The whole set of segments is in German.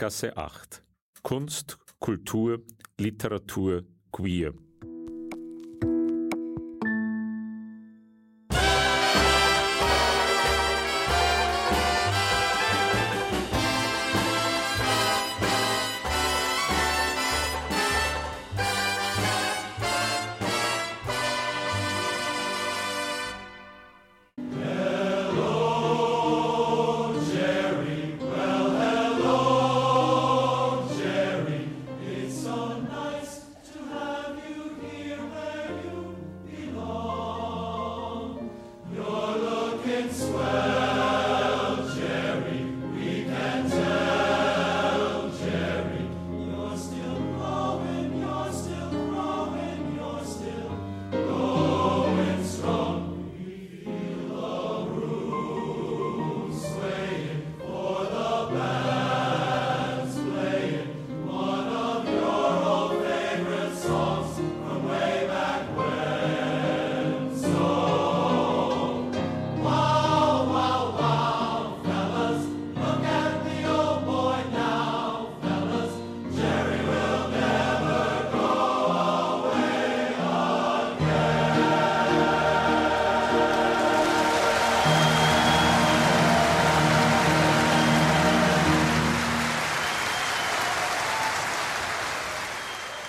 Berggasse 8. Kunst, Kultur, Literatur, Queer.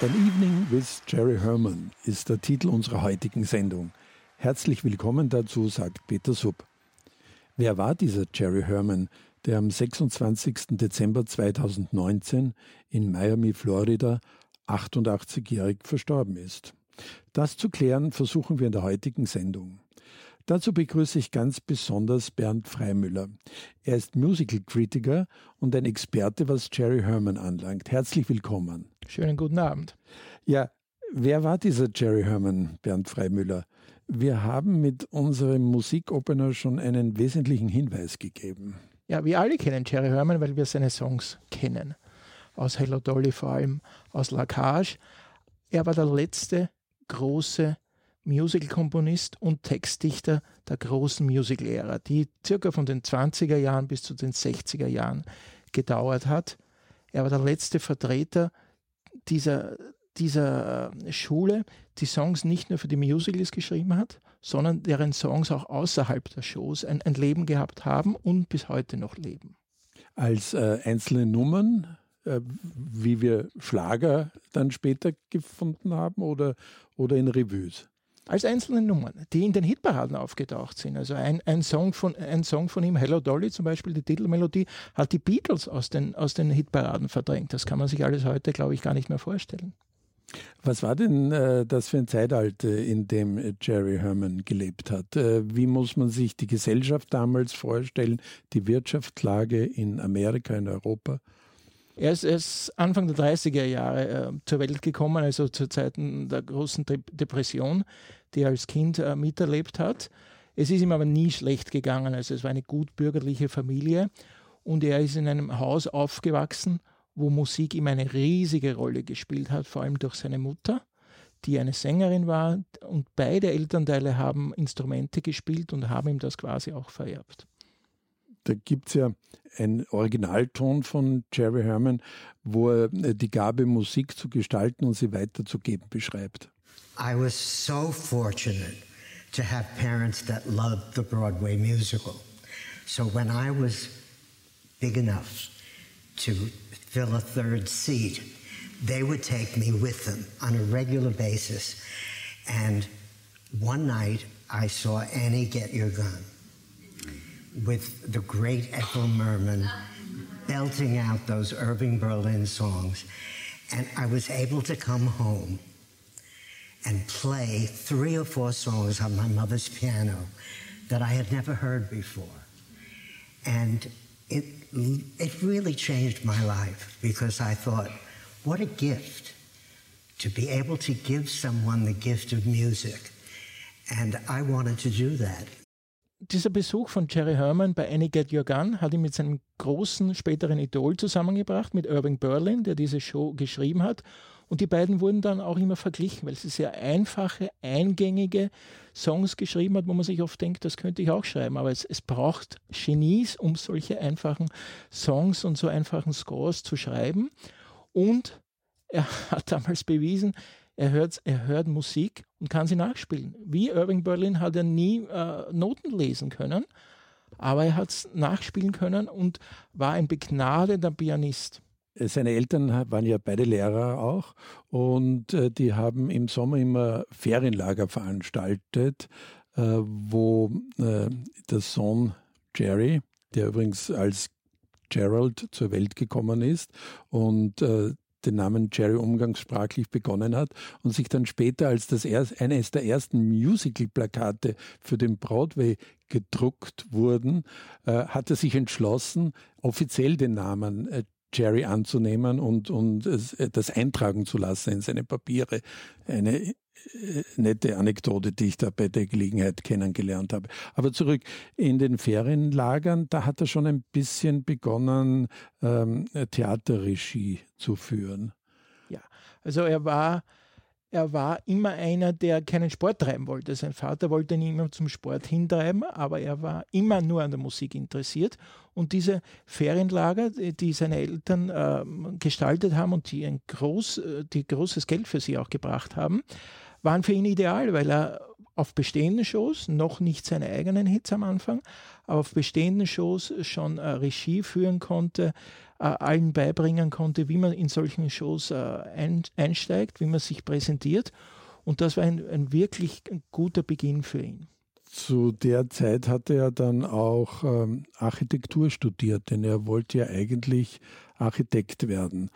An Evening with Jerry Herman ist der Titel unserer heutigen Sendung. Herzlich willkommen dazu, sagt Peter Sub. Wer war dieser Jerry Herman, der am 26. Dezember 2019 in Miami, Florida, 88-jährig verstorben ist? Das zu klären versuchen wir in der heutigen Sendung. Dazu begrüße ich ganz besonders Bernd Freimüller. Er ist Musical Critiker und ein Experte, was Jerry Herman anlangt. Herzlich willkommen. Schönen guten Abend. Ja, wer war dieser Jerry Herman, Bernd Freimüller? Wir haben mit unserem Musikopener schon einen wesentlichen Hinweis gegeben. Ja, wir alle kennen Jerry Herman, weil wir seine Songs kennen. Aus Hello Dolly vor allem, aus La Cage. Er war der letzte große Musical-Komponist und Textdichter der großen Musical-Ära, die circa von den 20er Jahren bis zu den 60er Jahren gedauert hat. Er war der letzte Vertreter dieser, dieser äh, Schule, die Songs nicht nur für die Musicals geschrieben hat, sondern deren Songs auch außerhalb der Shows ein, ein Leben gehabt haben und bis heute noch leben. Als äh, einzelne Nummern, äh, wie wir Schlager dann später gefunden haben oder, oder in Revues? Als einzelne Nummern, die in den Hitparaden aufgetaucht sind. Also ein, ein, Song von, ein Song von ihm, Hello Dolly zum Beispiel, die Titelmelodie, hat die Beatles aus den, aus den Hitparaden verdrängt. Das kann man sich alles heute, glaube ich, gar nicht mehr vorstellen. Was war denn äh, das für ein Zeitalter, in dem Jerry Herman gelebt hat? Äh, wie muss man sich die Gesellschaft damals vorstellen, die Wirtschaftslage in Amerika, in Europa? Er ist, erst Anfang der 30er Jahre äh, zur Welt gekommen, also zu Zeiten der großen De Depression, die er als Kind äh, miterlebt hat. Es ist ihm aber nie schlecht gegangen, also es war eine gut bürgerliche Familie und er ist in einem Haus aufgewachsen, wo Musik ihm eine riesige Rolle gespielt hat, vor allem durch seine Mutter, die eine Sängerin war und beide Elternteile haben Instrumente gespielt und haben ihm das quasi auch vererbt da gibt es ja einen Originalton von Jerry Herman, wo er äh, die Gabe, Musik zu gestalten und sie weiterzugeben beschreibt. I was so fortunate to have parents that loved the Broadway musical. So when I was big enough to fill a third seat, they would take me with them on a regular basis. And one night I saw Annie Get Your Gun. with the great Ethel Merman belting out those Irving Berlin songs. And I was able to come home and play three or four songs on my mother's piano that I had never heard before. And it, it really changed my life because I thought, what a gift to be able to give someone the gift of music. And I wanted to do that. dieser Besuch von Jerry Herman bei Annie Get Your Gun hat ihn mit seinem großen späteren Idol zusammengebracht, mit Irving Berlin, der diese Show geschrieben hat. Und die beiden wurden dann auch immer verglichen, weil sie sehr einfache, eingängige Songs geschrieben hat, wo man sich oft denkt, das könnte ich auch schreiben. Aber es, es braucht Genies, um solche einfachen Songs und so einfachen Scores zu schreiben. Und er hat damals bewiesen, er hört, er hört Musik und kann sie nachspielen. Wie Irving Berlin hat er nie äh, Noten lesen können, aber er hat es nachspielen können und war ein begnadeter Pianist. Seine Eltern waren ja beide Lehrer auch und äh, die haben im Sommer immer Ferienlager veranstaltet, äh, wo äh, der Sohn Jerry, der übrigens als Gerald zur Welt gekommen ist und äh, den Namen Jerry umgangssprachlich begonnen hat und sich dann später als das erst, eines der ersten Musical-Plakate für den Broadway gedruckt wurden, äh, hat er sich entschlossen, offiziell den Namen äh, Jerry anzunehmen und, und äh, das eintragen zu lassen in seine Papiere. Eine äh, nette Anekdote, die ich da bei der Gelegenheit kennengelernt habe. Aber zurück in den Ferienlagern, da hat er schon ein bisschen begonnen, ähm, Theaterregie zu führen. Ja, also er war er war immer einer, der keinen Sport treiben wollte. Sein Vater wollte ihn immer zum Sport hintreiben, aber er war immer nur an der Musik interessiert. Und diese Ferienlager, die seine Eltern äh, gestaltet haben und die, ein groß, äh, die großes Geld für sie auch gebracht haben, waren für ihn ideal, weil er auf bestehenden Shows, noch nicht seine eigenen Hits am Anfang, aber auf bestehenden Shows schon äh, Regie führen konnte, äh, allen beibringen konnte, wie man in solchen Shows äh, ein, einsteigt, wie man sich präsentiert. Und das war ein, ein wirklich guter Beginn für ihn. Zu der Zeit hatte er dann auch ähm, Architektur studiert, denn er wollte ja eigentlich Architekt werden.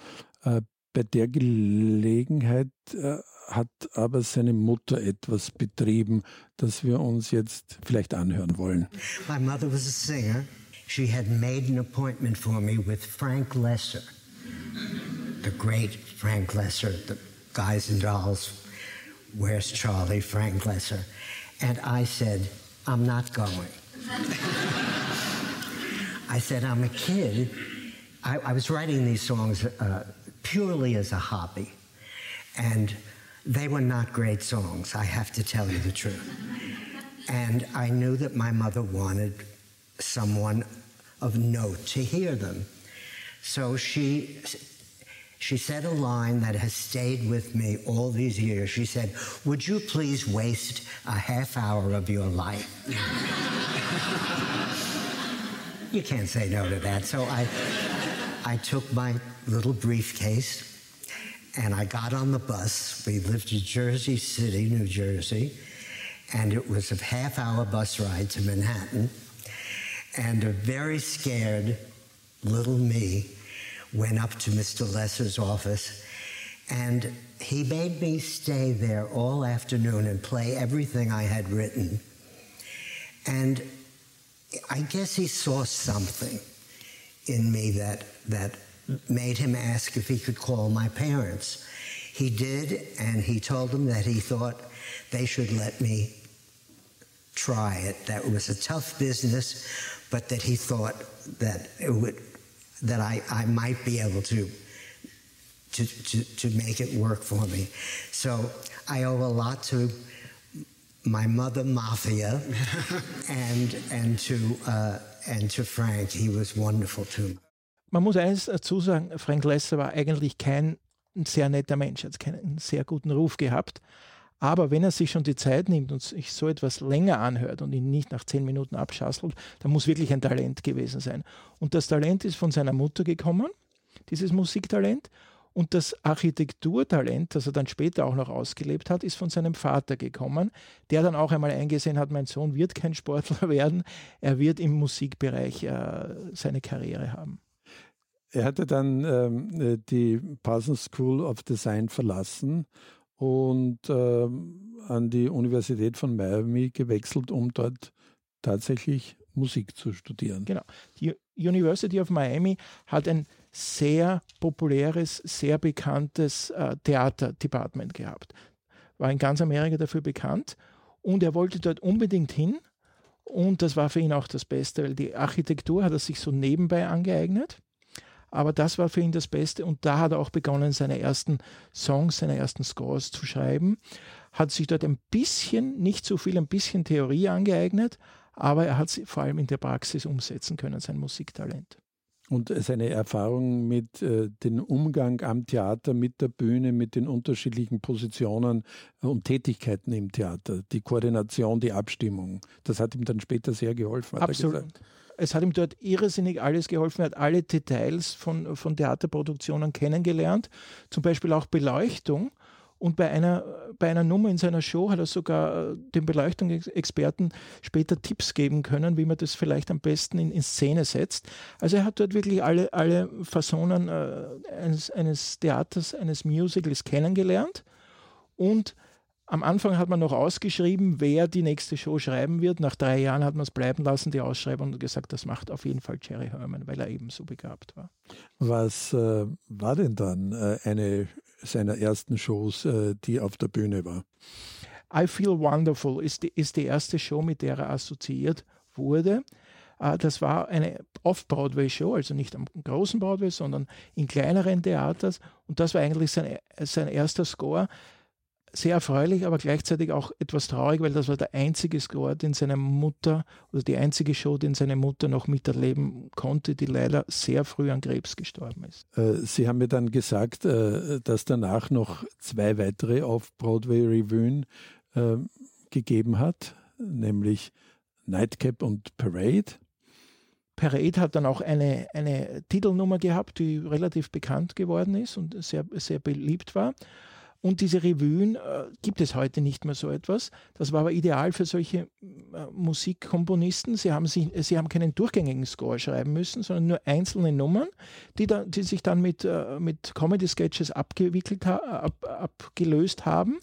Äh, bei der Gelegenheit äh, hat aber seine Mutter etwas betrieben, das wir uns jetzt vielleicht anhören wollen. My mother was a singer. she had made an appointment for me with Frank Lesser, the great Frank Lesser, the Guys and Dolls, Where's Charlie, Frank Lesser. And I said, I'm not going. I said, I'm a kid. I, I was writing these songs uh, purely as a hobby. And they were not great songs, I have to tell you the truth. And I knew that my mother wanted someone of note to hear them. So she she said a line that has stayed with me all these years. She said, Would you please waste a half hour of your life? you can't say no to that. So I, I took my little briefcase and I got on the bus. We lived in Jersey City, New Jersey, and it was a half hour bus ride to Manhattan. And a very scared little me went up to Mr. Lesser's office and he made me stay there all afternoon and play everything I had written. And I guess he saw something in me that, that made him ask if he could call my parents. He did, and he told them that he thought they should let me try it. That was a tough business, but that he thought that it would, that I, I might be able to, to, to, to make it work for me. So I owe a lot to my mother Mafia and, and, to, uh, and to Frank. He was wonderful to me. Man muss eines dazu sagen, Frank Lesser war eigentlich kein sehr netter Mensch, hat keinen sehr guten Ruf gehabt. Aber wenn er sich schon die Zeit nimmt und sich so etwas länger anhört und ihn nicht nach zehn Minuten abschasselt, dann muss wirklich ein Talent gewesen sein. Und das Talent ist von seiner Mutter gekommen, dieses Musiktalent. Und das Architekturtalent, das er dann später auch noch ausgelebt hat, ist von seinem Vater gekommen, der dann auch einmal eingesehen hat, mein Sohn wird kein Sportler werden, er wird im Musikbereich äh, seine Karriere haben. Er hatte dann ähm, äh, die Parsons School of Design verlassen und ähm, an die Universität von Miami gewechselt, um dort tatsächlich Musik zu studieren. Genau. Die University of Miami hat ein sehr populäres, sehr bekanntes äh, Theaterdepartment gehabt. War in ganz Amerika dafür bekannt und er wollte dort unbedingt hin und das war für ihn auch das Beste, weil die Architektur hat er sich so nebenbei angeeignet aber das war für ihn das Beste und da hat er auch begonnen, seine ersten Songs, seine ersten Scores zu schreiben. Hat sich dort ein bisschen, nicht so viel, ein bisschen Theorie angeeignet, aber er hat sie vor allem in der Praxis umsetzen können, sein Musiktalent. Und seine Erfahrung mit äh, dem Umgang am Theater, mit der Bühne, mit den unterschiedlichen Positionen und Tätigkeiten im Theater, die Koordination, die Abstimmung, das hat ihm dann später sehr geholfen. Absolut. Es hat ihm dort irrsinnig alles geholfen. Er hat alle Details von, von Theaterproduktionen kennengelernt, zum Beispiel auch Beleuchtung. Und bei einer, bei einer Nummer in seiner Show hat er sogar äh, den Beleuchtungsexperten später Tipps geben können, wie man das vielleicht am besten in, in Szene setzt. Also er hat dort wirklich alle, alle Fassonen äh, eines, eines Theaters, eines Musicals kennengelernt. Und am Anfang hat man noch ausgeschrieben, wer die nächste Show schreiben wird. Nach drei Jahren hat man es bleiben lassen, die Ausschreibung, und gesagt, das macht auf jeden Fall Jerry Herman, weil er eben so begabt war. Was äh, war denn dann äh, eine seiner ersten Shows, äh, die auf der Bühne war. I Feel Wonderful ist die, ist die erste Show, mit der er assoziiert wurde. Äh, das war eine Off-Broadway-Show, also nicht am großen Broadway, sondern in kleineren Theaters. Und das war eigentlich sein, sein erster Score sehr erfreulich, aber gleichzeitig auch etwas traurig, weil das war der einzige Score, den seine Mutter oder die einzige Show, den seine Mutter noch miterleben konnte, die leider sehr früh an Krebs gestorben ist. Äh, Sie haben mir dann gesagt, äh, dass danach noch zwei weitere Off-Broadway-Revuen äh, gegeben hat, nämlich Nightcap und Parade. Parade hat dann auch eine, eine Titelnummer gehabt, die relativ bekannt geworden ist und sehr, sehr beliebt war. Und diese Revuen äh, gibt es heute nicht mehr so etwas. Das war aber ideal für solche äh, Musikkomponisten. Sie haben, sich, sie haben keinen durchgängigen Score schreiben müssen, sondern nur einzelne Nummern, die, da, die sich dann mit, äh, mit Comedy-Sketches abgewickelt ha ab, abgelöst haben.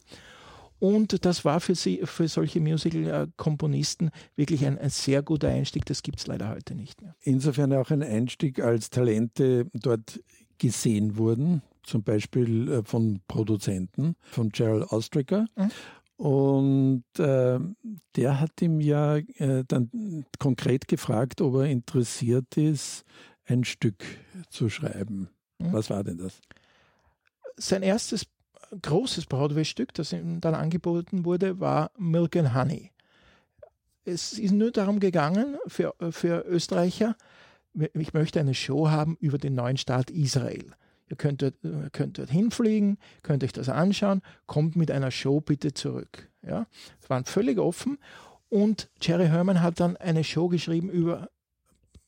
Und das war für, sie, für solche Musical-Komponisten wirklich ein, ein, sehr guter Einstieg. Das gibt es leider heute nicht mehr. Insofern auch ein Einstieg, als Talente dort gesehen wurden zum Beispiel äh, von Produzenten, von Gerald Ostricker. Mhm. Und äh, der hat ihm ja äh, dann konkret gefragt, ob er interessiert ist, ein Stück zu schreiben. Mhm. Was war denn das? Sein erstes großes Broadway-Stück, das ihm dann angeboten wurde, war Milk and Honey. Es ist nur darum gegangen, für, für Österreicher, ich möchte eine Show haben über den neuen Staat Israel. Ihr könnt dort, könnt dort hinfliegen, könnt euch das anschauen, kommt mit einer Show bitte zurück. Ja, es waren völlig offen und Jerry Herman hat dann eine Show geschrieben über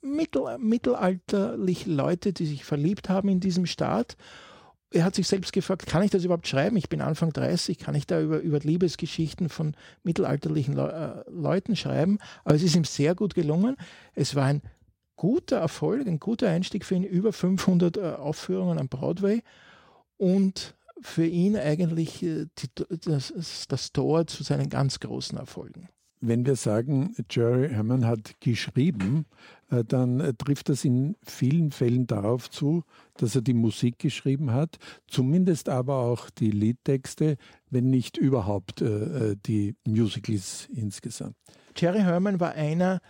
mittel, mittelalterliche Leute, die sich verliebt haben in diesem Staat. Er hat sich selbst gefragt, kann ich das überhaupt schreiben? Ich bin Anfang 30, kann ich da über, über Liebesgeschichten von mittelalterlichen Le äh, Leuten schreiben? Aber es ist ihm sehr gut gelungen. Es war ein guter Erfolg, ein guter Einstieg für ihn, über 500 äh, Aufführungen am Broadway und für ihn eigentlich äh, die, das, das Tor zu seinen ganz großen Erfolgen. Wenn wir sagen, Jerry Herman hat geschrieben, äh, dann trifft das in vielen Fällen darauf zu, dass er die Musik geschrieben hat, zumindest aber auch die Liedtexte, wenn nicht überhaupt die Musicals insgesamt. Jerry Herman war einer,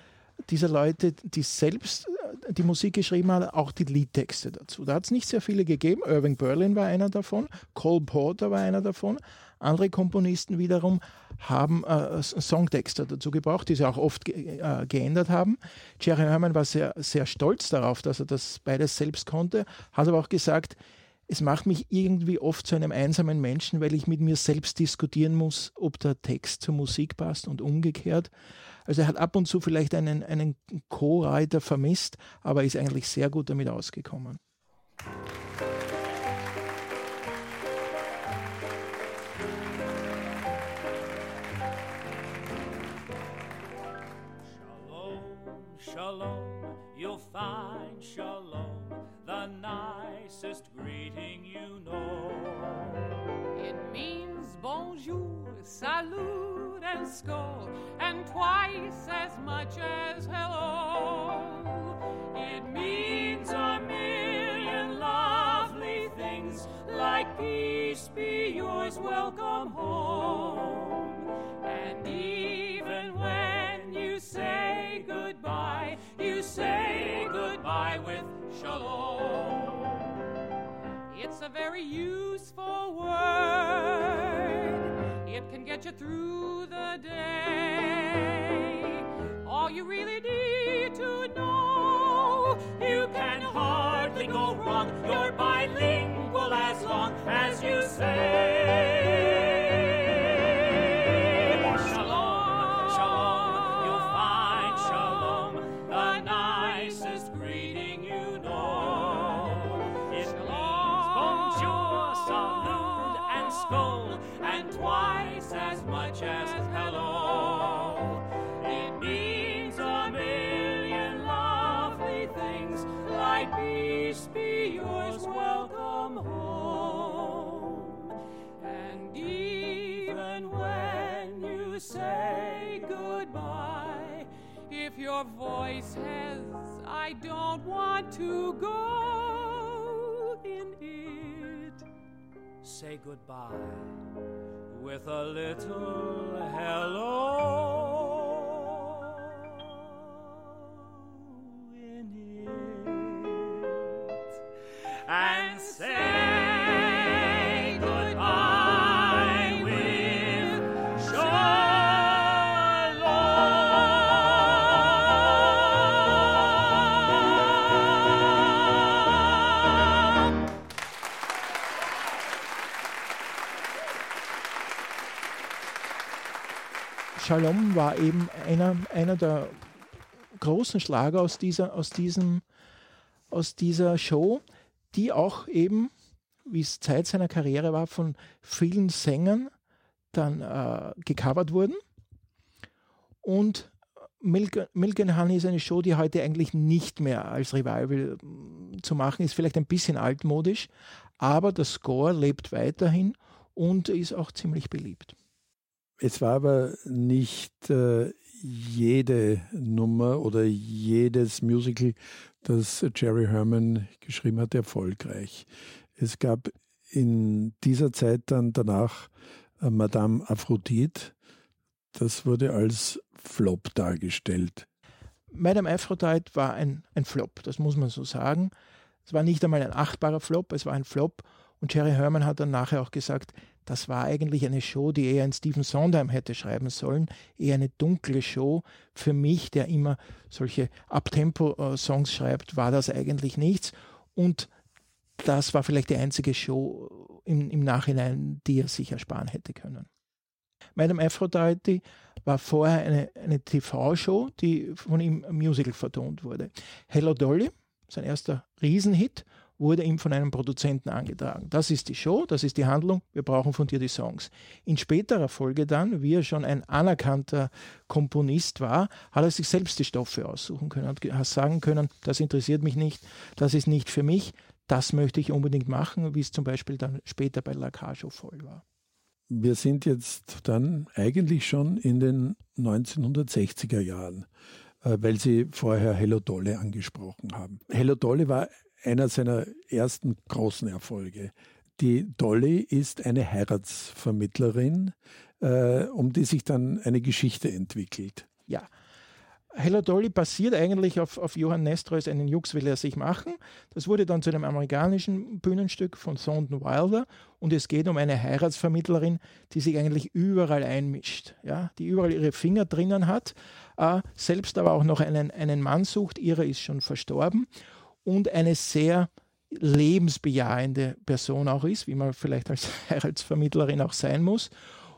dieser Leute, die selbst äh, die Musik geschrieben haben, auch die Liedtexte dazu. Da hat es nicht sehr viele gegeben. Irving Berlin war einer davon, Cole Porter war einer davon. Andere Komponisten wiederum haben äh, Songtexte dazu gebraucht, die sie auch oft ge äh, geändert haben. Jerry Herman war sehr, sehr stolz darauf, dass er das beides selbst konnte, hat aber auch gesagt, es macht mich irgendwie oft zu einem einsamen Menschen, weil ich mit mir selbst diskutieren muss, ob der Text zur Musik passt und umgekehrt. Also er hat ab und zu vielleicht einen, einen Co-Writer vermisst, aber ist eigentlich sehr gut damit ausgekommen. Shalom, you'll find shalom, the nicest greeting you know. It means bonjour, salut, and and twice as much as hello. It means a million lovely things, like peace be yours, welcome home. And even when you say goodbye, you say goodbye with shalom. It's a very useful word. It can get you through really need to know, you can hardly go wrong. You're bilingual as long as you say. If your voice has, I don't want to go in it, say goodbye with a little hello in it Shalom war eben einer, einer der großen Schlager aus dieser, aus, diesem, aus dieser Show, die auch eben, wie es Zeit seiner Karriere war, von vielen Sängern dann äh, gecovert wurden. Und Milk, Milk and Honey ist eine Show, die heute eigentlich nicht mehr als Revival mm, zu machen ist, vielleicht ein bisschen altmodisch, aber der Score lebt weiterhin und ist auch ziemlich beliebt. Es war aber nicht äh, jede Nummer oder jedes Musical, das Jerry Herman geschrieben hat, erfolgreich. Es gab in dieser Zeit dann danach äh, Madame Aphrodite. Das wurde als Flop dargestellt. Madame Aphrodite war ein, ein Flop, das muss man so sagen. Es war nicht einmal ein achtbarer Flop, es war ein Flop. Und Jerry Herman hat dann nachher auch gesagt, das war eigentlich eine Show, die eher ein Stephen Sondheim hätte schreiben sollen, eher eine dunkle Show. Für mich, der immer solche Abtempo-Songs schreibt, war das eigentlich nichts. Und das war vielleicht die einzige Show im, im Nachhinein, die er sich ersparen hätte können. Madame Aphrodite war vorher eine, eine TV-Show, die von ihm Musical vertont wurde. Hello Dolly, sein erster Riesenhit, wurde ihm von einem Produzenten angetragen. Das ist die Show, das ist die Handlung, wir brauchen von dir die Songs. In späterer Folge dann, wie er schon ein anerkannter Komponist war, hat er sich selbst die Stoffe aussuchen können, hat sagen können, das interessiert mich nicht, das ist nicht für mich, das möchte ich unbedingt machen, wie es zum Beispiel dann später bei La Cage voll war. Wir sind jetzt dann eigentlich schon in den 1960er Jahren, äh, weil Sie vorher Hello Dolly angesprochen haben. Hello Dolly war einer seiner ersten großen Erfolge. Die Dolly ist eine Heiratsvermittlerin, äh, um die sich dann eine Geschichte entwickelt. Ja. Hello Dolly basiert eigentlich auf, auf Johann Nestroys Einen Jux will er sich machen. Das wurde dann zu einem amerikanischen Bühnenstück von Thornton Wilder und es geht um eine Heiratsvermittlerin, die sich eigentlich überall einmischt, ja? die überall ihre Finger drinnen hat, äh, selbst aber auch noch einen, einen Mann sucht, ihrer ist schon verstorben und eine sehr lebensbejahende Person auch ist, wie man vielleicht als Heiratsvermittlerin auch sein muss.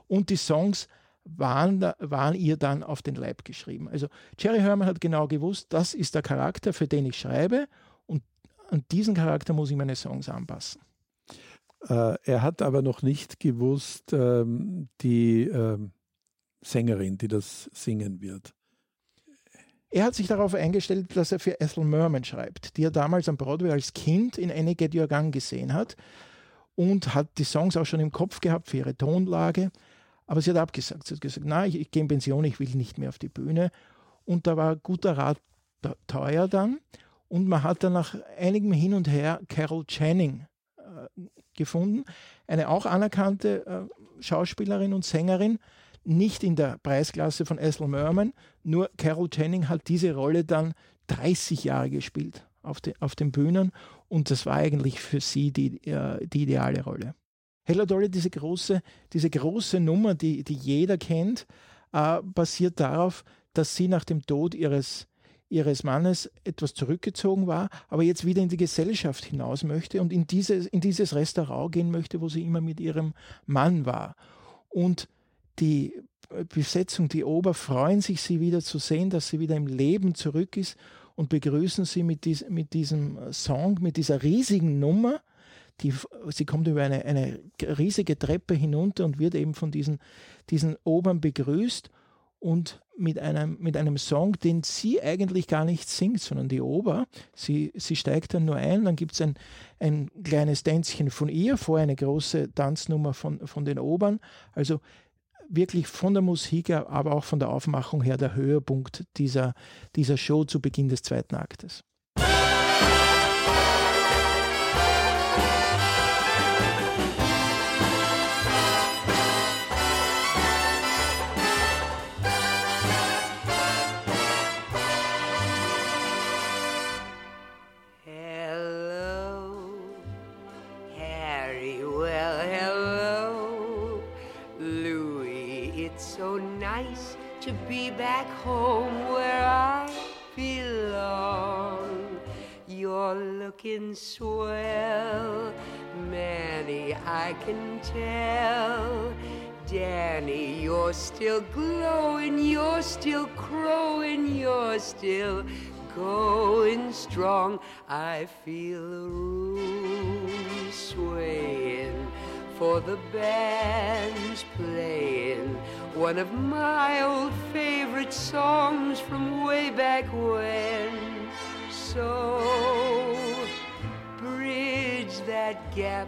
Und die Songs waren, waren ihr dann auf den Leib geschrieben. Also Jerry Herman hat genau gewusst, das ist der Charakter, für den ich schreibe und an diesen Charakter muss ich meine Songs anpassen. Äh, er hat aber noch nicht gewusst, ähm, die ähm, Sängerin, die das singen wird. Er hat sich darauf eingestellt, dass er für Ethel Merman schreibt, die er damals am Broadway als Kind in Any Get Your Gun gesehen hat und hat die Songs auch schon im Kopf gehabt für ihre Tonlage. Aber sie hat abgesagt. Sie hat gesagt, nein, ich, ich gehe in Pension, ich will nicht mehr auf die Bühne. Und da war guter Rat teuer dann. Und man hat dann nach einigem Hin und Her Carol Channing äh, gefunden, eine auch anerkannte äh, Schauspielerin und Sängerin, nicht in der Preisklasse von Ethel Merman, nur Carol Channing hat diese Rolle dann 30 Jahre gespielt auf, de, auf den Bühnen und das war eigentlich für sie die, äh, die ideale Rolle. Hello Dolly, diese große, diese große Nummer, die, die jeder kennt, äh, basiert darauf, dass sie nach dem Tod ihres, ihres Mannes etwas zurückgezogen war, aber jetzt wieder in die Gesellschaft hinaus möchte und in dieses, in dieses Restaurant gehen möchte, wo sie immer mit ihrem Mann war. Und die Besetzung, die Ober freuen sich, sie wieder zu sehen, dass sie wieder im Leben zurück ist und begrüßen sie mit, dies, mit diesem Song, mit dieser riesigen Nummer. Die, sie kommt über eine, eine riesige Treppe hinunter und wird eben von diesen, diesen Obern begrüßt und mit einem, mit einem Song, den sie eigentlich gar nicht singt, sondern die Ober. Sie, sie steigt dann nur ein, dann gibt es ein, ein kleines Tänzchen von ihr, vorher eine große Tanznummer von, von den Obern. Also wirklich von der Musik, aber auch von der Aufmachung her der Höhepunkt dieser, dieser Show zu Beginn des zweiten Aktes. Back home where I belong. You're looking swell, Manny, I can tell. Danny, you're still glowing, you're still crowing, you're still going strong. I feel the room swaying for the band's playing one of my old favorite songs from way back when. So, bridge that gap,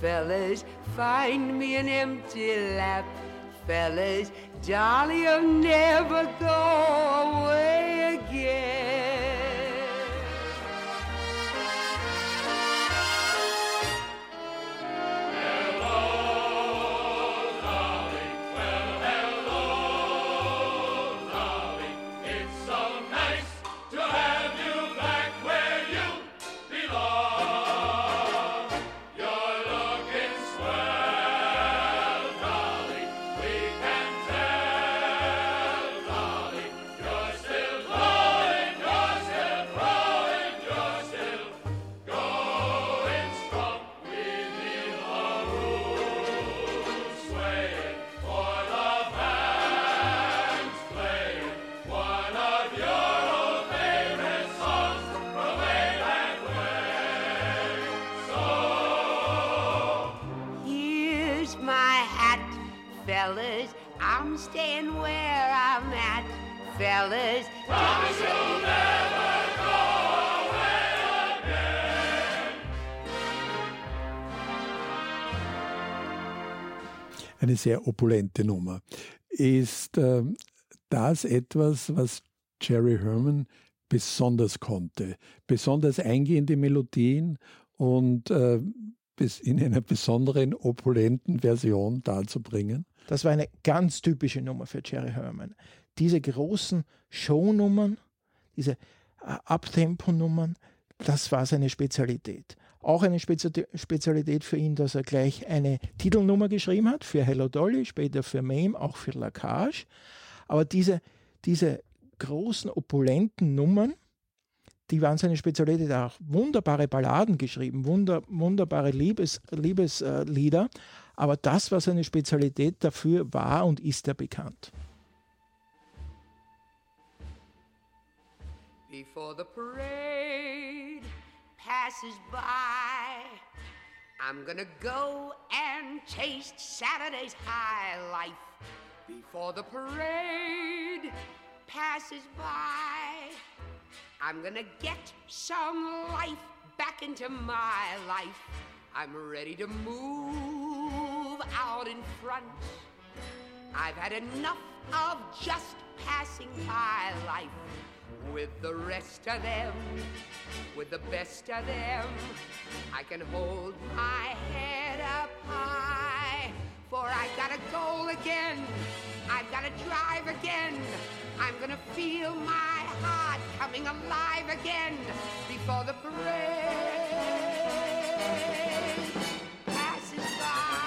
fellas, find me an empty lap, fellas, Dolly'll never go away again. Fellas. Promise you'll never go away again. Eine sehr opulente Nummer. Ist äh, das etwas, was Jerry Herman besonders konnte? Besonders eingehende Melodien und äh, in einer besonderen, opulenten Version darzubringen? Das war eine ganz typische Nummer für Jerry Herman diese großen Shownummern, diese äh, Abtempo-Nummern, das war seine Spezialität. Auch eine Spezialität für ihn, dass er gleich eine Titelnummer geschrieben hat, für Hello Dolly, später für Mame, auch für Lacage. Aber diese, diese großen, opulenten Nummern, die waren seine Spezialität auch. Wunderbare Balladen geschrieben, wunder, wunderbare Liebes, Liebeslieder. Aber das war seine Spezialität, dafür war und ist er bekannt. Before the parade passes by, I'm gonna go and taste Saturday's high life. Before the parade passes by, I'm gonna get some life back into my life. I'm ready to move out in front. I've had enough of just passing by life with the rest of them, with the best of them. I can hold my head up high, for I've got a goal again. I've got to drive again. I'm gonna feel my heart coming alive again. Before the parade passes by.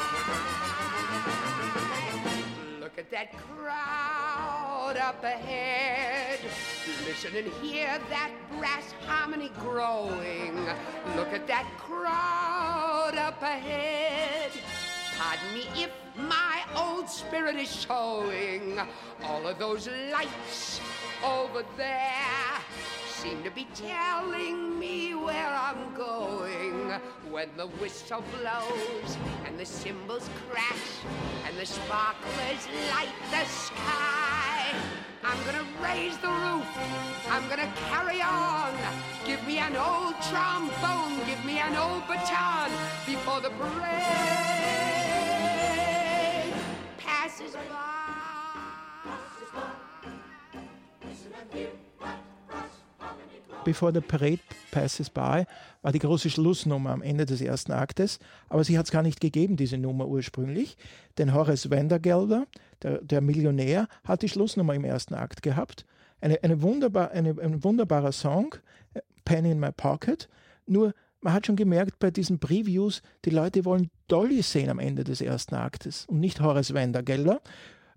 Look at that crowd up ahead. Listen and hear that brass harmony growing. Look at that crowd up ahead. Pardon me if my old spirit is showing. All of those lights over there seem to be telling me where I'm going. When the whistle blows and the cymbals crash and the sparklers light the sky. I'm gonna raise the roof. I'm gonna carry on. Give me an old trombone. Give me an old baton before the parade. Before the Parade Passes By war die große Schlussnummer am Ende des ersten Aktes, aber sie hat es gar nicht gegeben, diese Nummer ursprünglich, denn Horace Vandergelder, der, der Millionär, hat die Schlussnummer im ersten Akt gehabt. Eine, eine wunderbar, eine, ein wunderbarer Song, äh, Penny in My Pocket, nur man hat schon gemerkt bei diesen Previews, die Leute wollen Dolly sehen am Ende des ersten Aktes und nicht Horace Vandergelder.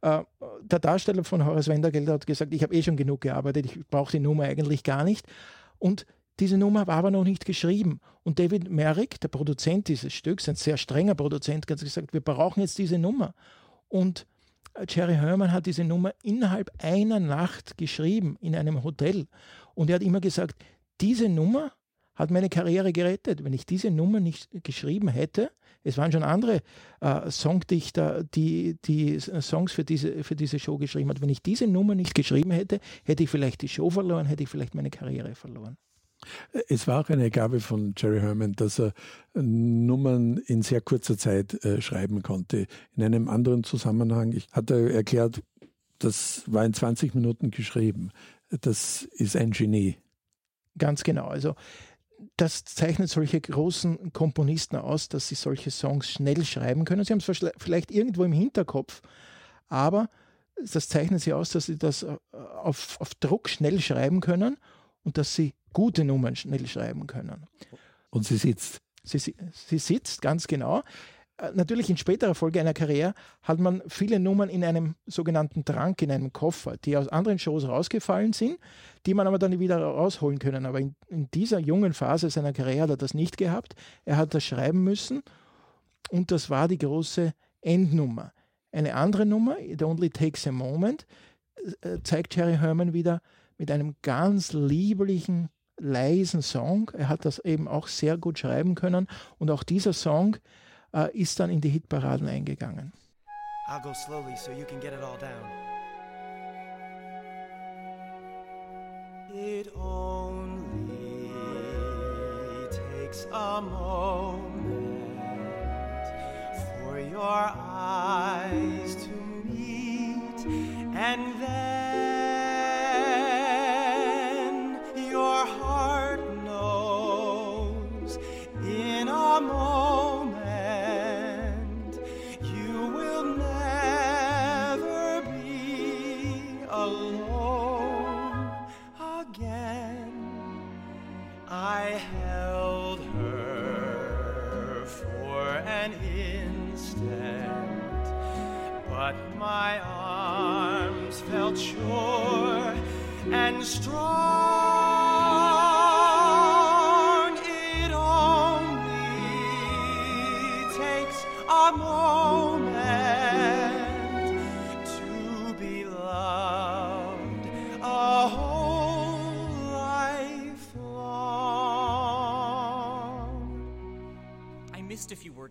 Äh, der Darsteller von Horace Vandergelder hat gesagt, ich habe eh schon genug gearbeitet, ich brauche die Nummer eigentlich gar nicht. Und diese Nummer war aber noch nicht geschrieben. Und David Merrick, der Produzent dieses Stücks, ein sehr strenger Produzent, hat gesagt, wir brauchen jetzt diese Nummer. Und Jerry Herman hat diese Nummer innerhalb einer Nacht geschrieben in einem Hotel. Und er hat immer gesagt, diese Nummer hat meine Karriere gerettet. Wenn ich diese Nummer nicht geschrieben hätte, es waren schon andere äh, Songdichter, die, die Songs für diese, für diese Show geschrieben haben. Wenn ich diese Nummer nicht geschrieben hätte, hätte ich vielleicht die Show verloren, hätte ich vielleicht meine Karriere verloren. Es war auch eine Gabe von Jerry Herman, dass er Nummern in sehr kurzer Zeit äh, schreiben konnte. In einem anderen Zusammenhang ich, hat er erklärt, das war in 20 Minuten geschrieben. Das ist ein Genie. Ganz genau. Also das zeichnet solche großen Komponisten aus, dass sie solche Songs schnell schreiben können. Sie haben es vielleicht irgendwo im Hinterkopf, aber das zeichnet sie aus, dass sie das äh, auf, auf Druck schnell schreiben können und dass sie gute Nummern schnell schreiben können. Und sie sitzt. Sie, sie sitzt, ganz genau. Äh, natürlich in späterer Folge einer Karriere hat man viele Nummern in einem sogenannten Trank, in einem Koffer, die aus anderen Shows rausgefallen sind, die man aber dann wieder rausholen können. Aber in, in dieser jungen Phase seiner Karriere hat er das nicht gehabt. Er hat das schreiben müssen und das war die große Endnummer. Eine andere Nummer, It Only Takes a Moment, äh, zeigt Jerry Herman wieder mit einem ganz lieblichen, leisen Song. Er hat das eben auch sehr gut schreiben können und auch dieser Song äh, ist dann in die Hitparaden eingegangen. I'll go slowly so you can get it all down. It only takes a moment for your eyes to meet and then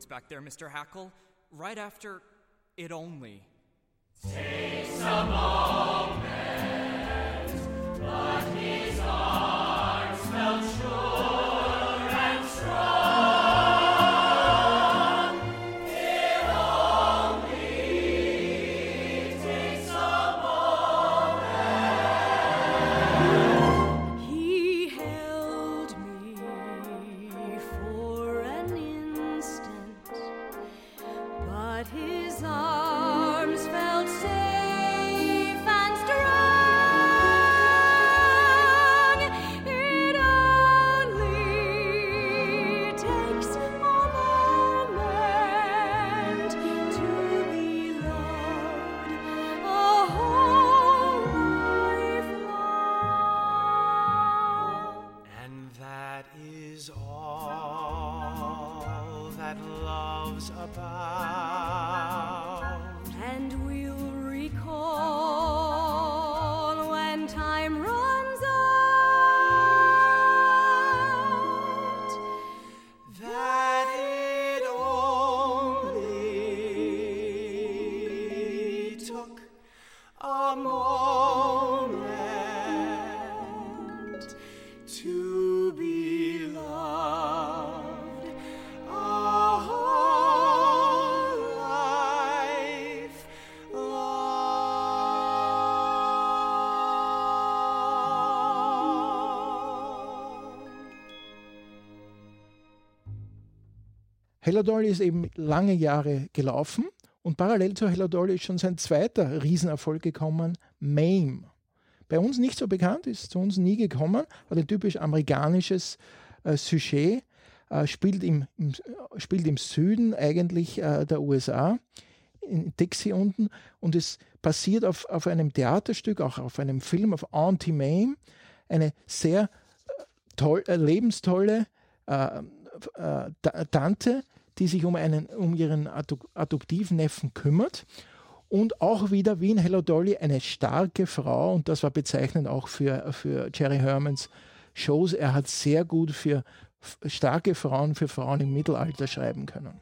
back there, Mr. Hackle, right after it only. That love's about. And we'll recall Hello Dolly ist eben lange Jahre gelaufen und parallel zu Hello Dolly ist schon sein zweiter Riesenerfolg gekommen, Mame. Bei uns nicht so bekannt, ist zu uns nie gekommen, hat ein typisch amerikanisches äh, Sujet, äh, spielt, im, im, spielt im Süden eigentlich äh, der USA, in Dixie unten und es basiert auf, auf einem Theaterstück, auch auf einem Film, auf Auntie Mame, eine sehr äh, toll, äh, lebenstolle äh, Ta- Tante, die sich um, einen, um ihren Ado- Adoptivneffen kümmert. Und auch wieder wie in Hello Dolly eine starke Frau. Und das war bezeichnend auch für, für Jerry Hermans Shows. Er hat sehr gut für starke Frauen, für Frauen im Mittelalter schreiben können.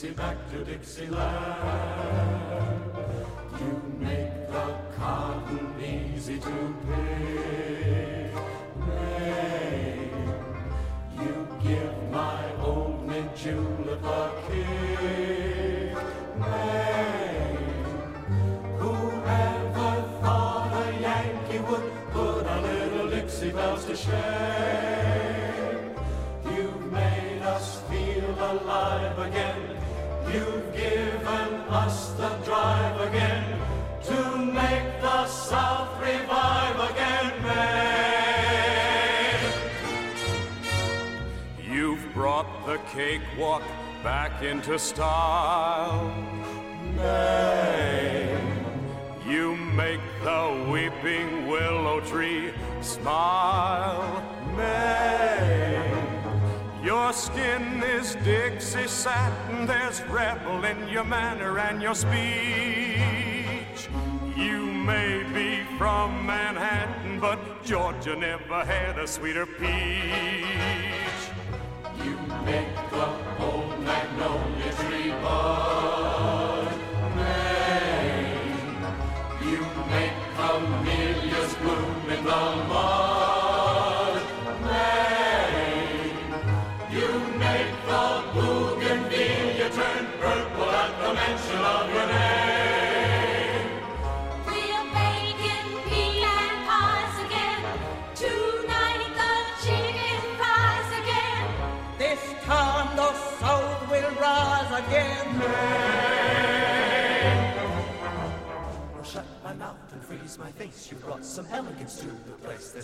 Dixie back to Dixieland. You make the cotton easy to pick. The cakewalk back into style, May. You make the weeping willow tree smile, May. Your skin is Dixie satin, there's rebel in your manner and your speech. You may be from Manhattan, but Georgia never had a sweeter peach. You make the old magnolia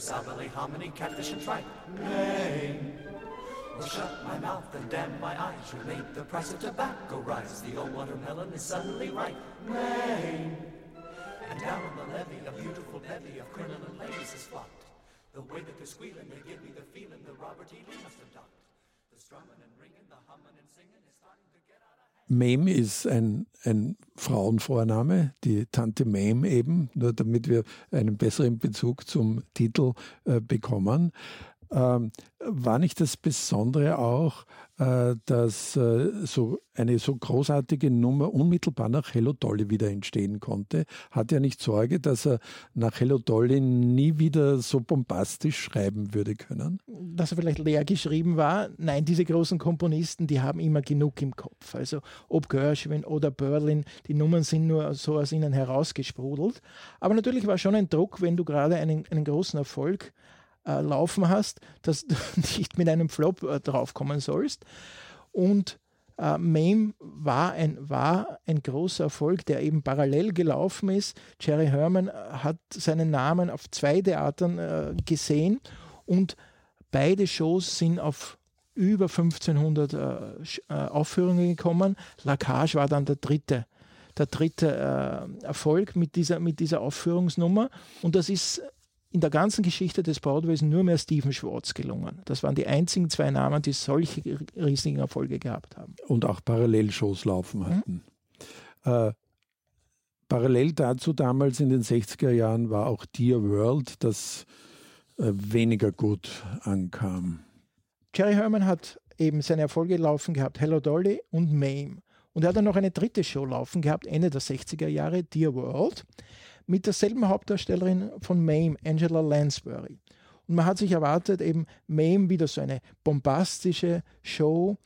There's hominy, catfish, and tripe. Maine. Or shut my mouth and damn my eyes. You made the price of tobacco rise. The old watermelon is suddenly ripe. Maine. And down on the levee, a beautiful bevy of crinoline ladies is flocked. The way that they're squealing, they give me the feeling that Robert E. Lee must have ducked. The strumming and ringing, the humming and singing is starting to get out of hand. Mame ist ein, ein Frauenvorname, die Tante Mame eben, nur damit wir einen besseren Bezug zum Titel äh, bekommen. Ähm, war nicht das Besondere auch, äh, dass äh, so eine so großartige Nummer unmittelbar nach Hello Dolly wieder entstehen konnte? Hat er nicht Sorge, dass er nach Hello Dolly nie wieder so bombastisch schreiben würde können? dass er vielleicht leer geschrieben war. Nein, diese großen Komponisten, die haben immer genug im Kopf. Also ob Gershwin oder Berlin, die Nummern sind nur so aus ihnen herausgesprudelt. Aber natürlich war schon ein Druck, wenn du gerade einen, einen großen Erfolg äh, laufen hast, dass du nicht mit einem Flop äh, draufkommen sollst. Und äh, Mame war ein, war ein großer Erfolg, der eben parallel gelaufen ist. Jerry Herman hat seinen Namen auf zwei Theatern äh, gesehen und beide Shows sind auf über 1500 äh, äh, Aufführungen gekommen. La Cage war dann der dritte, der dritte äh, Erfolg mit dieser, mit dieser Aufführungsnummer. Und das ist in der ganzen Geschichte des Broadways nur mehr Stephen Schwartz gelungen. Das waren die einzigen zwei Namen, die solche riesigen Erfolge gehabt haben. und auch Parallelshows laufen hatten. Äh, parallel dazu damals in den 60er Jahren war auch Dear World, das äh, weniger gut ankam. Jerry Herman hat eben seine Erfolge laufen gehabt, Hello Dolly und Mame. Und er hat dann noch eine dritte Show laufen gehabt, Ende der 60er Jahre, Dear World, mit derselben Hauptdarstellerin von Mame, Angela Lansbury. Und man hat sich erwartet, eben Mame wieder so eine bombastische Show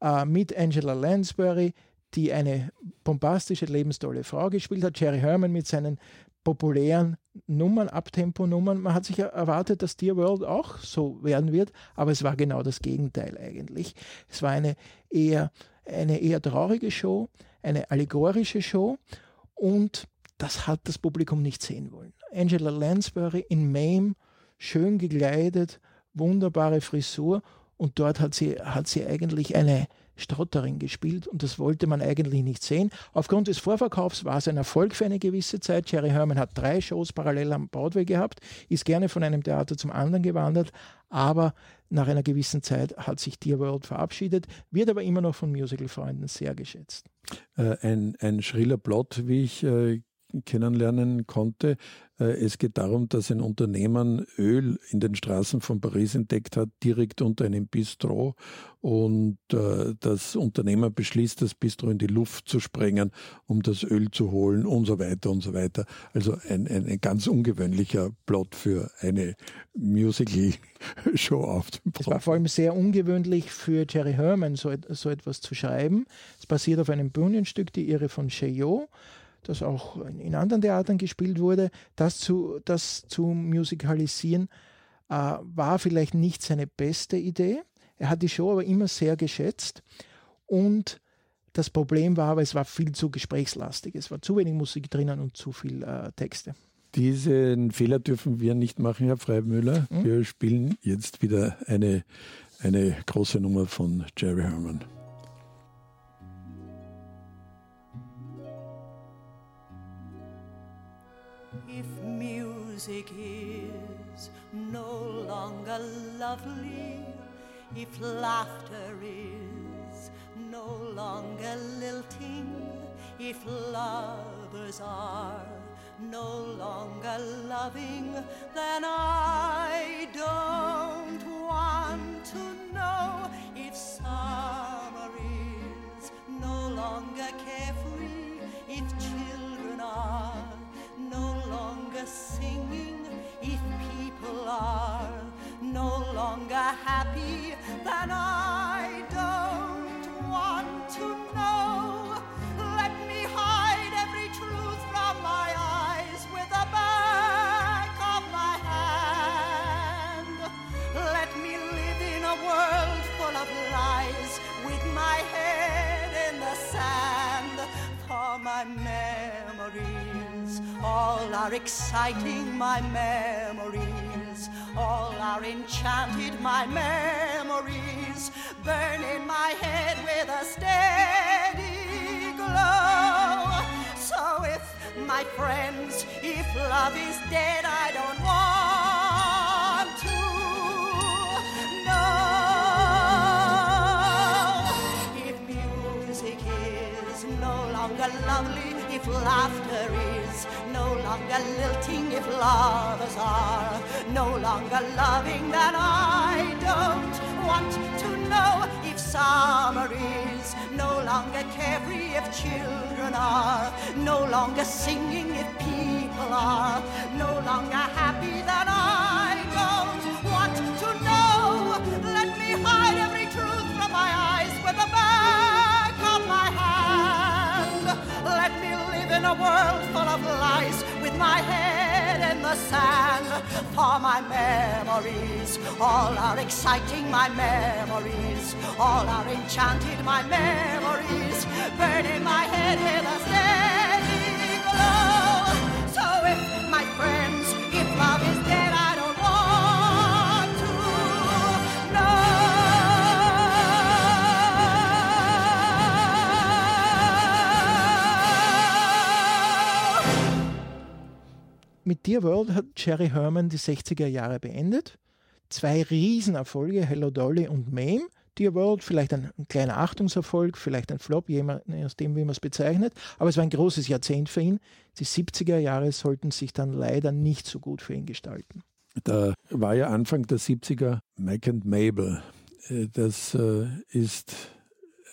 äh, mit Angela Lansbury, die eine bombastische, lebenstolle Frau gespielt hat. Jerry Herman mit seinen populären Nummern, Abtempo-Nummern. Man hat sich er- erwartet, dass Dear World auch so werden wird, aber es war genau das Gegenteil eigentlich. Es war eine eher, eine eher traurige Show, eine allegorische Show und das hat das Publikum nicht sehen wollen. Angela Lansbury in Mame, schön gekleidet, wunderbare Frisur und dort hat sie, hat sie eigentlich eine Stotterin gespielt und das wollte man eigentlich nicht sehen. Aufgrund des Vorverkaufs war es ein Erfolg für eine gewisse Zeit. Jerry Herman hat drei Shows parallel am Broadway gehabt, ist gerne von einem Theater zum anderen gewandert, aber nach einer gewissen Zeit hat sich Dear World verabschiedet, wird aber immer noch von Musical-Freunden sehr geschätzt. Äh, ein, ein schriller Plot, wie ich äh, kennenlernen konnte. Äh, es geht darum, dass ein Unternehmen Öl in den Straßen von Paris entdeckt hat, direkt unter einem Bistro. Und äh, das Unternehmen beschließt, das Bistro in die Luft zu sprengen, um das Öl zu holen und so weiter und so weiter. Also ein, ein, ein ganz ungewöhnlicher Plot für eine Musical-Show auf dem Es war vor allem sehr ungewöhnlich für Jerry Herman, so, so etwas zu schreiben. Es basiert auf einem Bühnenstück, Die Irre von Chaillot, das auch in- anderen Theatern gespielt wurde. Das zu, das zu musikalisieren äh, war vielleicht nicht seine beste Idee. Er hat die Show aber immer sehr geschätzt und das Problem war aber, es war viel zu gesprächslastig. Es war zu wenig Musik drinnen und zu viel äh, Texte. Diesen Fehler dürfen wir nicht machen, Herr Freimüller. Wir spielen jetzt wieder eine, eine große Nummer von Jerry Herman. If music is no longer lovely, if laughter is no longer lilting, if lovers are no longer loving, then I don't want to know if summer is no longer carefree, if children are longer singing, if people are no longer happy, then I don't want to know. Let me hide every truth from my eyes with the back of my hand. Let me live in a world full of lies with my head in the sand. For my memories. All are exciting, my memories. All are enchanted, my memories. Burn in my head with a steady glow. So if my friends, if love is dead, I don't want longer lovely, if laughter is no longer lilting, if lovers are no longer loving, then I don't want to know if summer is no longer carefree, if children are no longer singing, if people are no longer happy, then I in a world full of lies with my head in in the sand for my memories. All are exciting, my memories. All are enchanted, my memories. Burning my head with a steady glow. So if my friends, if love is dead, Mit Dear World hat Jerry Herman die 60er Jahre beendet. Zwei Riesenerfolge, Hello Dolly und Mame. Dear World, vielleicht ein, ein kleiner Achtungserfolg, vielleicht ein Flop, je nachdem, wie man es bezeichnet. Aber es war ein großes Jahrzehnt für ihn. Die 70er Jahre sollten sich dann leider nicht so gut für ihn gestalten. Da war ja Anfang der 70er Mac and Mabel. Äh, Das äh, ist,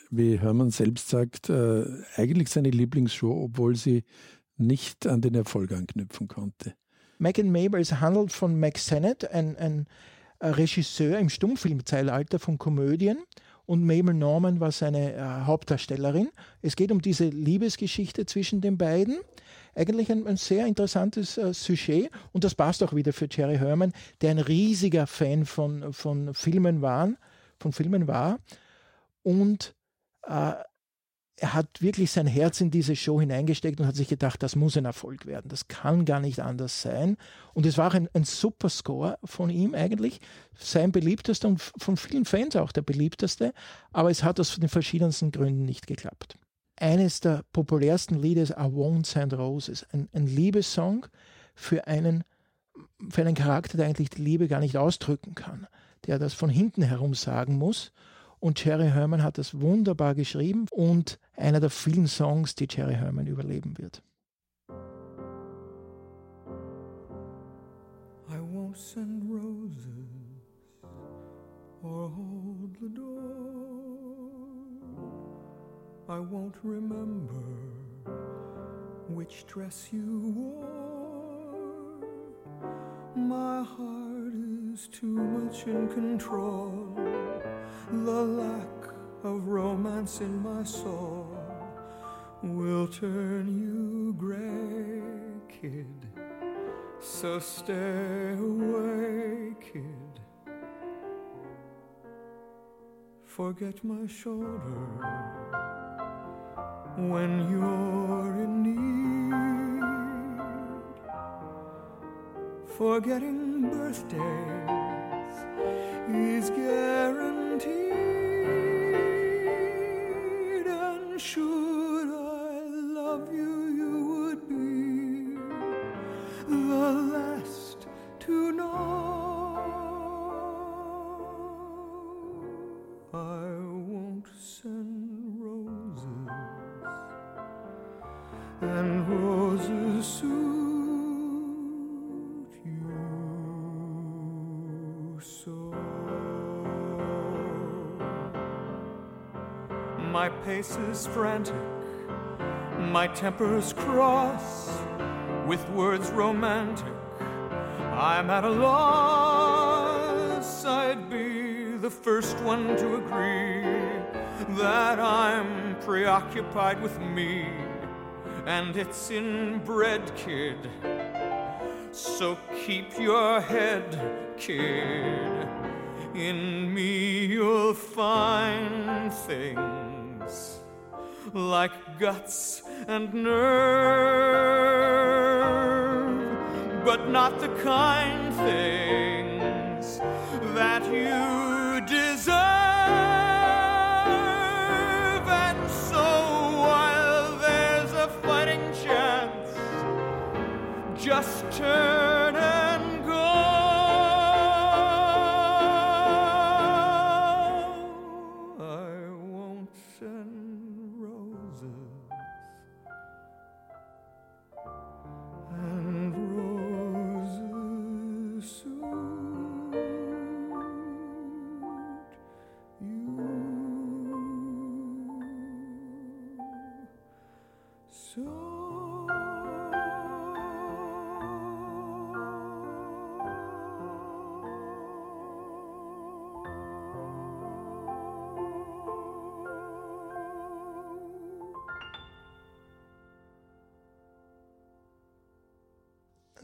wie Hermann selbst sagt, äh, eigentlich seine Lieblingsshow, obwohl sie nicht an den Erfolg anknüpfen konnte. Mac and Mabel, es handelt von Mac Sennett, ein, ein Regisseur im Stummfilmzeitalter von Komödien. Und Mabel Norman war seine äh, Hauptdarstellerin. Es geht um diese Liebesgeschichte zwischen den beiden. Eigentlich ein, ein sehr interessantes äh, Sujet und das passt auch wieder für Jerry Herman, der ein riesiger Fan von, von Filmen war, von Filmen war. Und äh, er hat wirklich sein Herz in diese Show hineingesteckt und hat sich gedacht, das muss ein Erfolg werden. Das kann gar nicht anders sein. Und es war ein, ein super Score von ihm eigentlich. Sein beliebtester und von vielen Fans auch der beliebteste. Aber es hat aus den verschiedensten Gründen nicht geklappt. Eines der populärsten Lieder ist I Won't Send Roses. Ein, ein Liebessong für einen, für einen Charakter, der eigentlich die Liebe gar nicht ausdrücken kann. Der das von hinten herum sagen muss. Und Jerry Herman hat das wunderbar geschrieben und einer der vielen Songs, die Jerry Herman überleben wird. I won't send roses or hold the door. I won't remember which dress you wore. My heart is too much in control. The lack of romance in my soul will turn you gray, kid. So stay away, kid. Forget my shoulder when you're in need. Forgetting birthdays is guaranteed. And pace is frantic, my temper's cross with words romantic. I'm at a loss. I'd be the first one to agree that I'm preoccupied with me, and it's inbred, kid. So keep your head, kid. In me you'll find things like guts and nerve, but not the kind things that you deserve. And so while there's a fighting chance, just turn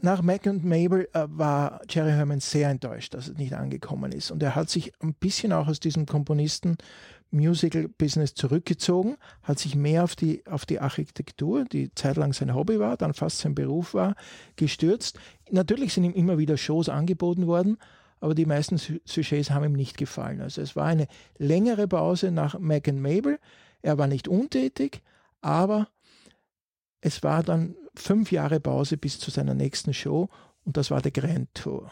nach Mac und Mabel äh, war Jerry Herman sehr enttäuscht, dass es nicht angekommen ist. Und er hat sich ein bisschen auch aus diesem Komponisten-Musical-Business zurückgezogen, hat sich mehr auf die, auf die Architektur, die zeitlang sein Hobby war, dann fast sein Beruf war, gestürzt. Natürlich sind ihm immer wieder Shows angeboten worden, aber die meisten Su- Sujets haben ihm nicht gefallen. Also es war eine längere Pause nach Mac and Mabel. Er war nicht untätig, aber es war dann fünf Jahre Pause bis zu seiner nächsten Show und das war der Grand Tour.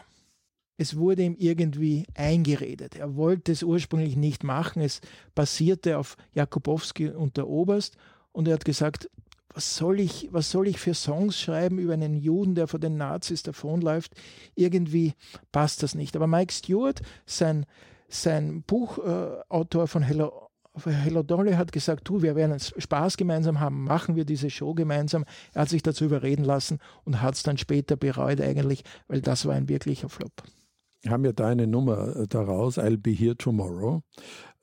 Es wurde ihm irgendwie eingeredet. Er wollte es ursprünglich nicht machen. Es basierte auf Jakubowski und der Oberst und er hat gesagt, was soll ich, was soll ich für Songs schreiben über einen Juden, der vor den Nazis davonläuft? Irgendwie passt das nicht. Aber Mike Stewart, sein, sein Buchautor äh, von Hello, Hello Dolly, hat gesagt, du, wir werden Spaß gemeinsam haben, machen wir diese Show gemeinsam. Er hat sich dazu überreden lassen und hat es dann später bereut eigentlich, weil das war ein wirklicher Flop. haben ja da eine Nummer äh, daraus, I'll Be Here Tomorrow.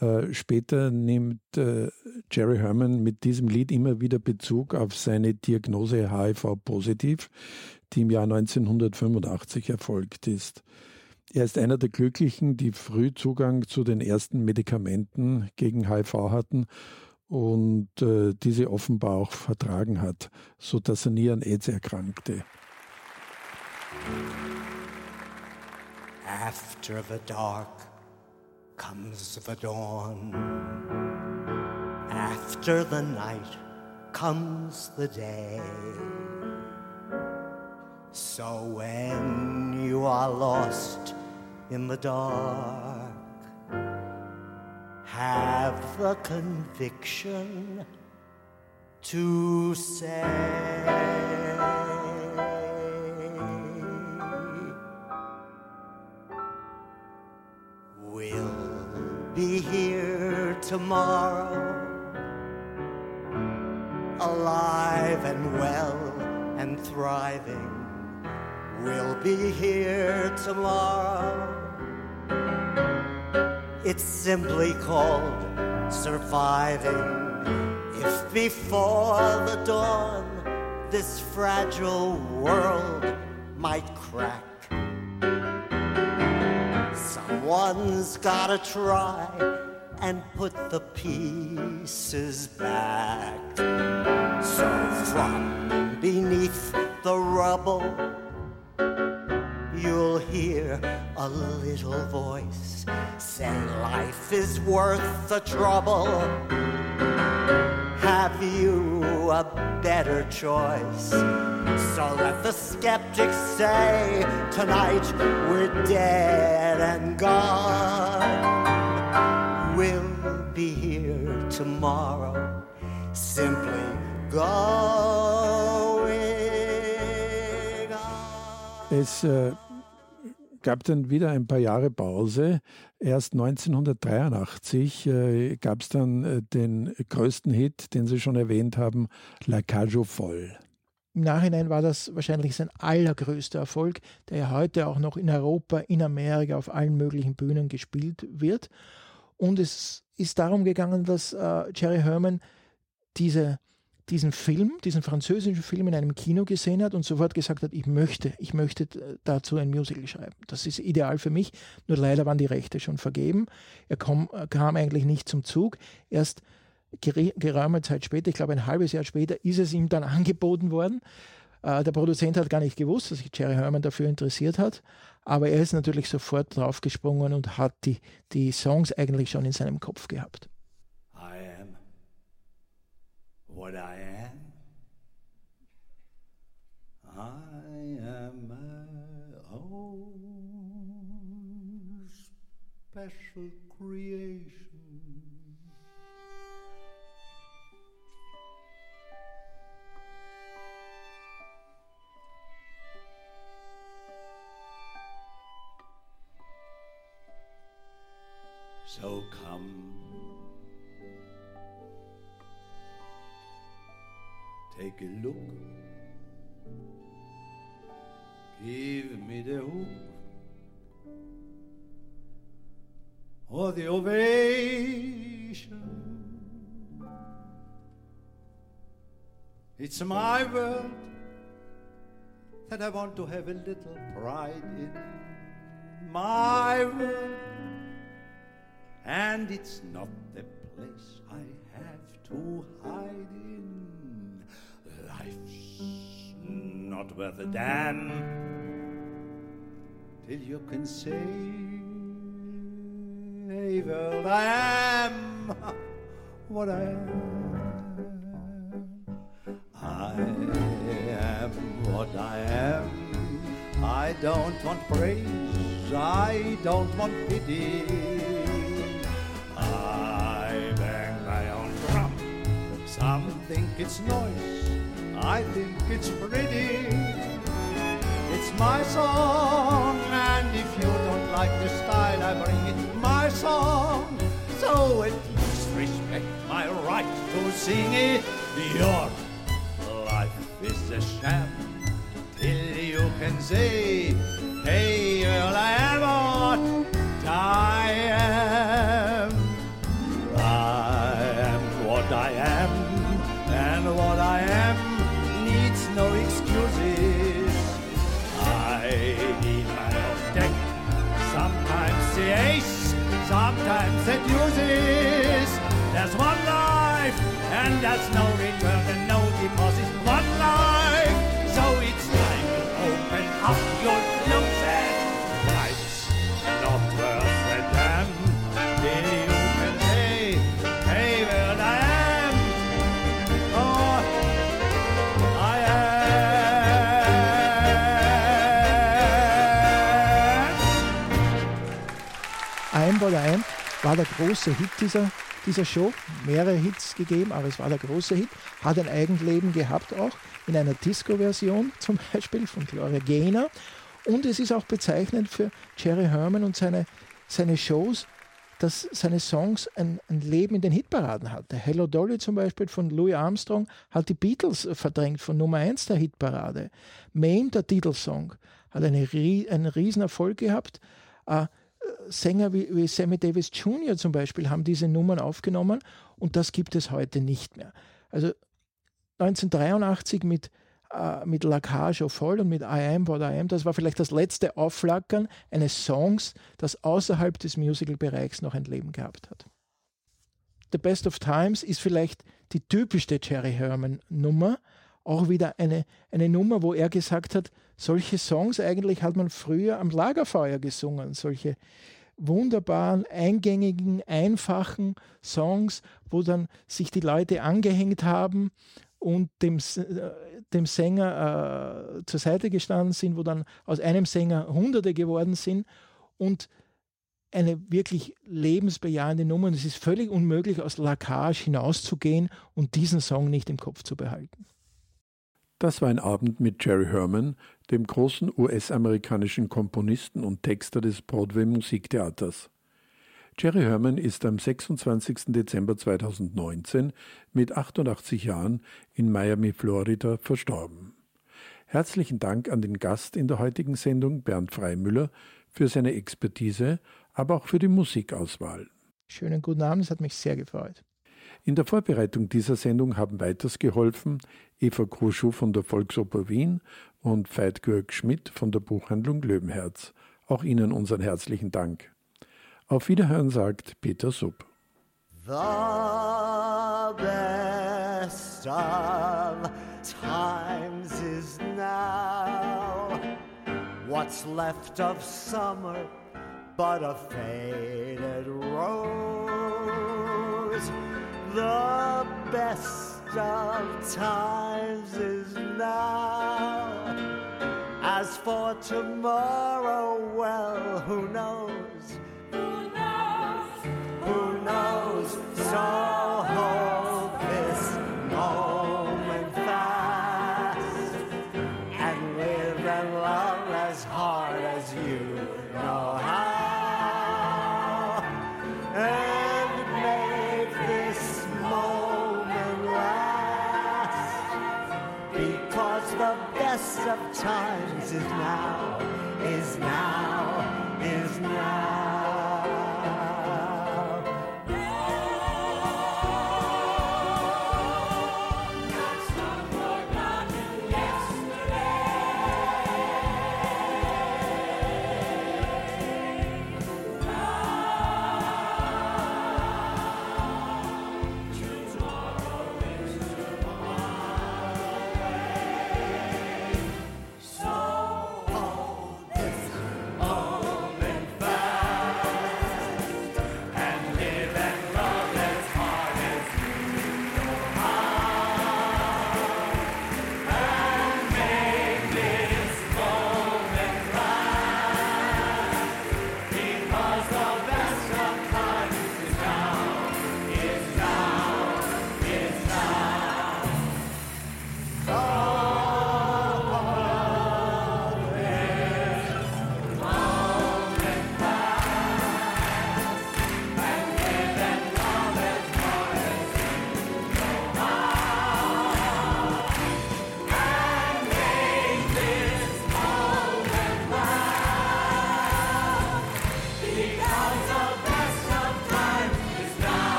Äh, später nimmt äh, Jerry Herman mit diesem Lied immer wieder Bezug auf seine Diagnose HIV-positiv, die im Jahr 1985 erfolgt ist. Er ist einer der Glücklichen, die früh Zugang zu den ersten Medikamenten gegen HIV hatten und äh, diese offenbar auch vertragen hat, sodass er nie an AIDS erkrankte. After the dark comes the dawn. After the night comes the day. So when you are lost in the dark, have the conviction to say, We'll be here tomorrow, alive and well and thriving. We'll be here tomorrow. It's simply called surviving. If before the dawn this fragile world might crack, Someone's gotta try and put the pieces back. So from beneath the rubble, you'll hear a little voice say life is worth the trouble. Have you a better choice? So let the skeptics say tonight we're dead and gone. We'll be here tomorrow, simply going Es äh, gab dann wieder ein paar Jahre Pause. Erst 1983 äh, gab es dann äh, den größten Hit, den Sie schon erwähnt haben, La Cajo voll. Im Nachhinein war das wahrscheinlich sein allergrößter Erfolg, der ja heute auch noch in Europa, in Amerika auf allen möglichen Bühnen gespielt wird. Und es ist darum gegangen, dass äh, Jerry Herman diese, diesen Film, diesen französischen Film in einem Kino gesehen hat und sofort gesagt hat, ich möchte, ich möchte dazu ein Musical schreiben. Das ist ideal für mich, nur leider waren die Rechte schon vergeben. Er kam, kam eigentlich nicht zum Zug. Erst geraume Zeit später, ich glaube ein halbes Jahr später, ist es ihm dann angeboten worden. Äh, der Produzent hat gar nicht gewusst, dass sich Jerry Herman dafür interessiert hat, aber er ist natürlich sofort draufgesprungen und hat die, die Songs eigentlich schon in seinem Kopf gehabt. What I am. I am my own oh, special creation. So come, take a look. Give me the hook or the ovation. It's my world, that I want to have a little pride in my room. And it's not the place I have to hide in. Not worth a damn till you can say, world, I am what I am. I am what I am. I don't want praise, I don't want pity. I bang my own drum. Some think it's noise, I think it's pretty. It's my song, and if you don't like the style, I bring it my song. So at least respect my right to sing it. Your life is a sham till you can say, Hey, well, I am One life, and there's no return and no deposit. One life, so it's time to open up your closet. Life's not worth a damn till you can say, Hey, well, I am. Oh, I am. I'm What I Am war der große Hit dieser, dieser Show. Mehrere Hits gegeben, aber es war der große Hit. Hat ein Eigenleben gehabt auch, in einer Disco-Version zum Beispiel von Gloria Gaynor. Und es ist auch bezeichnend für Jerry Herman und seine, seine Shows, dass seine Songs ein, ein Leben in den Hitparaden hatte. Hello Dolly zum Beispiel von Louis Armstrong hat die Beatles verdrängt von Nummer 1 der Hitparade. Mame, der Titelsong, hat eine, einen riesen Erfolg gehabt. Äh, Sänger wie, wie Sammy Davis Jr. zum Beispiel haben diese Nummern aufgenommen und das gibt es heute nicht mehr. Also 1983 mit, äh, mit La Cage au Vol und mit I Am What I Am, das war vielleicht das letzte Aufflackern eines Songs, das außerhalb des Musical-Bereichs noch ein Leben gehabt hat. The Best of Times ist vielleicht die typischste Jerry Herman-Nummer. Auch wieder eine, eine Nummer, wo er gesagt hat, solche Songs eigentlich hat man früher am Lagerfeuer gesungen. Solche wunderbaren, eingängigen, einfachen Songs, wo dann sich die Leute angehängt haben und dem, äh, dem Sänger äh, zur Seite gestanden sind, wo dann aus einem Sänger Hunderte geworden sind und eine wirklich lebensbejahende Nummer. Und es ist völlig unmöglich, aus La Cage hinauszugehen und diesen Song nicht im Kopf zu behalten. Das war ein Abend mit Jerry Herman, dem großen US-amerikanischen Komponisten und Texter des Broadway-Musiktheaters. Jerry Herman ist am 26. Dezember 2019 mit 88 Jahren in Miami, Florida, verstorben. Herzlichen Dank an den Gast in der heutigen Sendung, Bernd Freimüller, für seine Expertise, aber auch für die Musikauswahl. Schönen guten Abend, es hat mich sehr gefreut. In der Vorbereitung dieser Sendung haben weiters geholfen Eva Kruschow von der Volksoper Wien und Veit Georg Schmidt von der Buchhandlung Löwenherz. Auch Ihnen unseren herzlichen Dank. Auf Wiederhören sagt Peter Supp. The best of times is now. What's left of summer but a faded rose? The best of times is now. As for tomorrow, well, who knows? Who knows? Who knows? So